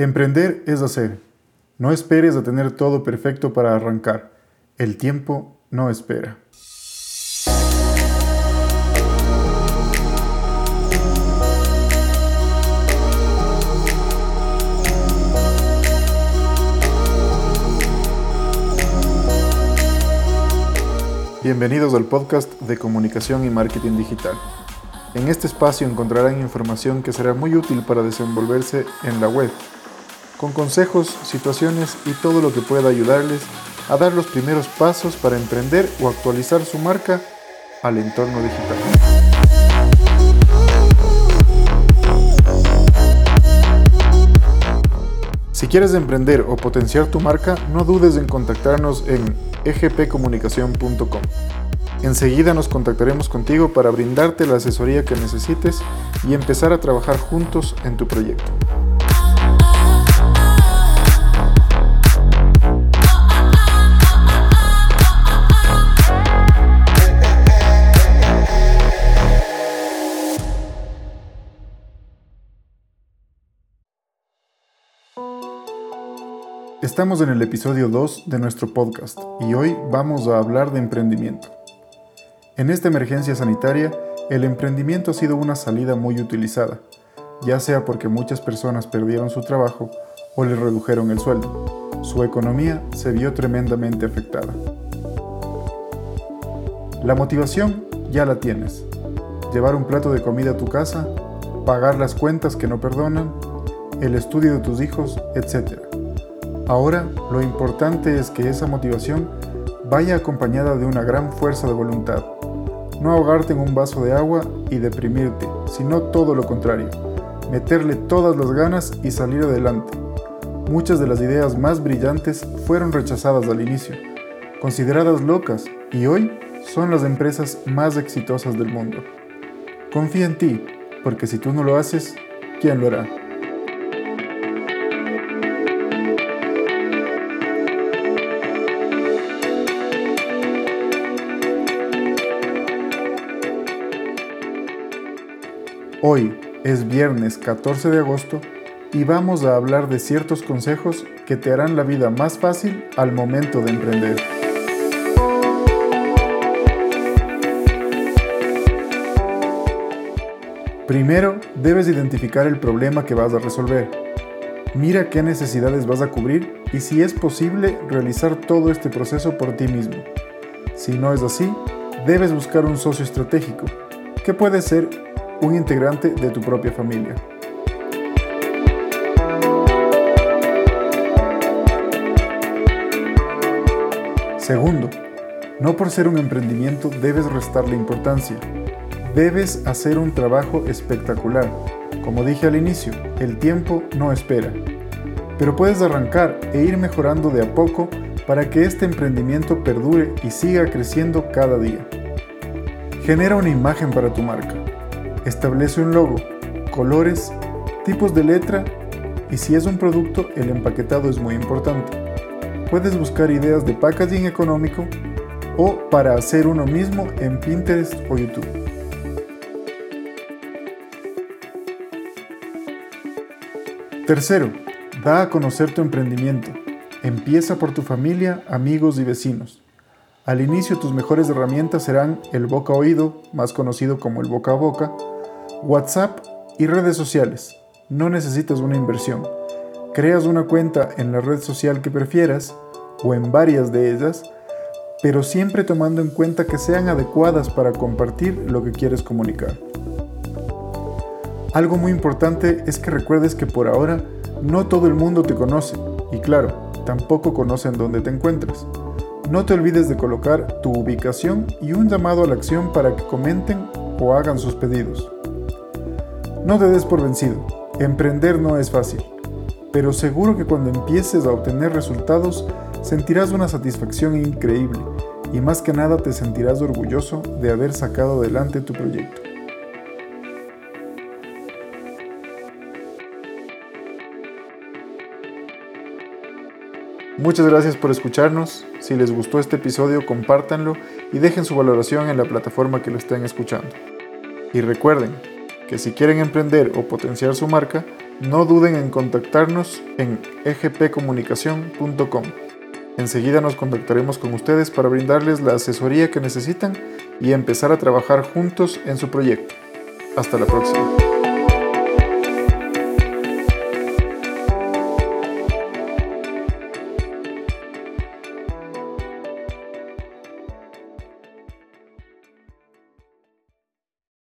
Emprender es hacer. No esperes a tener todo perfecto para arrancar. El tiempo no espera. Bienvenidos al podcast de comunicación y marketing digital. En este espacio encontrarán información que será muy útil para desenvolverse en la web con consejos, situaciones y todo lo que pueda ayudarles a dar los primeros pasos para emprender o actualizar su marca al entorno digital. Si quieres emprender o potenciar tu marca, no dudes en contactarnos en egpcomunicación.com. Enseguida nos contactaremos contigo para brindarte la asesoría que necesites y empezar a trabajar juntos en tu proyecto. Estamos en el episodio 2 de nuestro podcast y hoy vamos a hablar de emprendimiento. En esta emergencia sanitaria, el emprendimiento ha sido una salida muy utilizada, ya sea porque muchas personas perdieron su trabajo o le redujeron el sueldo. Su economía se vio tremendamente afectada. La motivación ya la tienes. Llevar un plato de comida a tu casa, pagar las cuentas que no perdonan, el estudio de tus hijos, etc. Ahora lo importante es que esa motivación vaya acompañada de una gran fuerza de voluntad. No ahogarte en un vaso de agua y deprimirte, sino todo lo contrario, meterle todas las ganas y salir adelante. Muchas de las ideas más brillantes fueron rechazadas al inicio, consideradas locas y hoy son las empresas más exitosas del mundo. Confía en ti, porque si tú no lo haces, ¿quién lo hará? Hoy es viernes 14 de agosto y vamos a hablar de ciertos consejos que te harán la vida más fácil al momento de emprender. Primero, debes identificar el problema que vas a resolver. Mira qué necesidades vas a cubrir y si es posible realizar todo este proceso por ti mismo. Si no es así, debes buscar un socio estratégico, que puede ser un integrante de tu propia familia. Segundo, no por ser un emprendimiento debes restarle importancia. Debes hacer un trabajo espectacular. Como dije al inicio, el tiempo no espera. Pero puedes arrancar e ir mejorando de a poco para que este emprendimiento perdure y siga creciendo cada día. Genera una imagen para tu marca. Establece un logo, colores, tipos de letra y si es un producto, el empaquetado es muy importante. Puedes buscar ideas de packaging económico o para hacer uno mismo en Pinterest o YouTube. Tercero, da a conocer tu emprendimiento. Empieza por tu familia, amigos y vecinos. Al inicio tus mejores herramientas serán el boca a oído, más conocido como el boca a boca, WhatsApp y redes sociales. No necesitas una inversión. Creas una cuenta en la red social que prefieras o en varias de ellas, pero siempre tomando en cuenta que sean adecuadas para compartir lo que quieres comunicar. Algo muy importante es que recuerdes que por ahora no todo el mundo te conoce y claro, tampoco conocen dónde te encuentras. No te olvides de colocar tu ubicación y un llamado a la acción para que comenten o hagan sus pedidos. No te des por vencido, emprender no es fácil, pero seguro que cuando empieces a obtener resultados sentirás una satisfacción increíble y más que nada te sentirás orgulloso de haber sacado adelante tu proyecto. Muchas gracias por escucharnos. Si les gustó este episodio, compártanlo y dejen su valoración en la plataforma que lo estén escuchando. Y recuerden que si quieren emprender o potenciar su marca, no duden en contactarnos en egpcomunicación.com. Enseguida nos contactaremos con ustedes para brindarles la asesoría que necesitan y empezar a trabajar juntos en su proyecto. Hasta la próxima.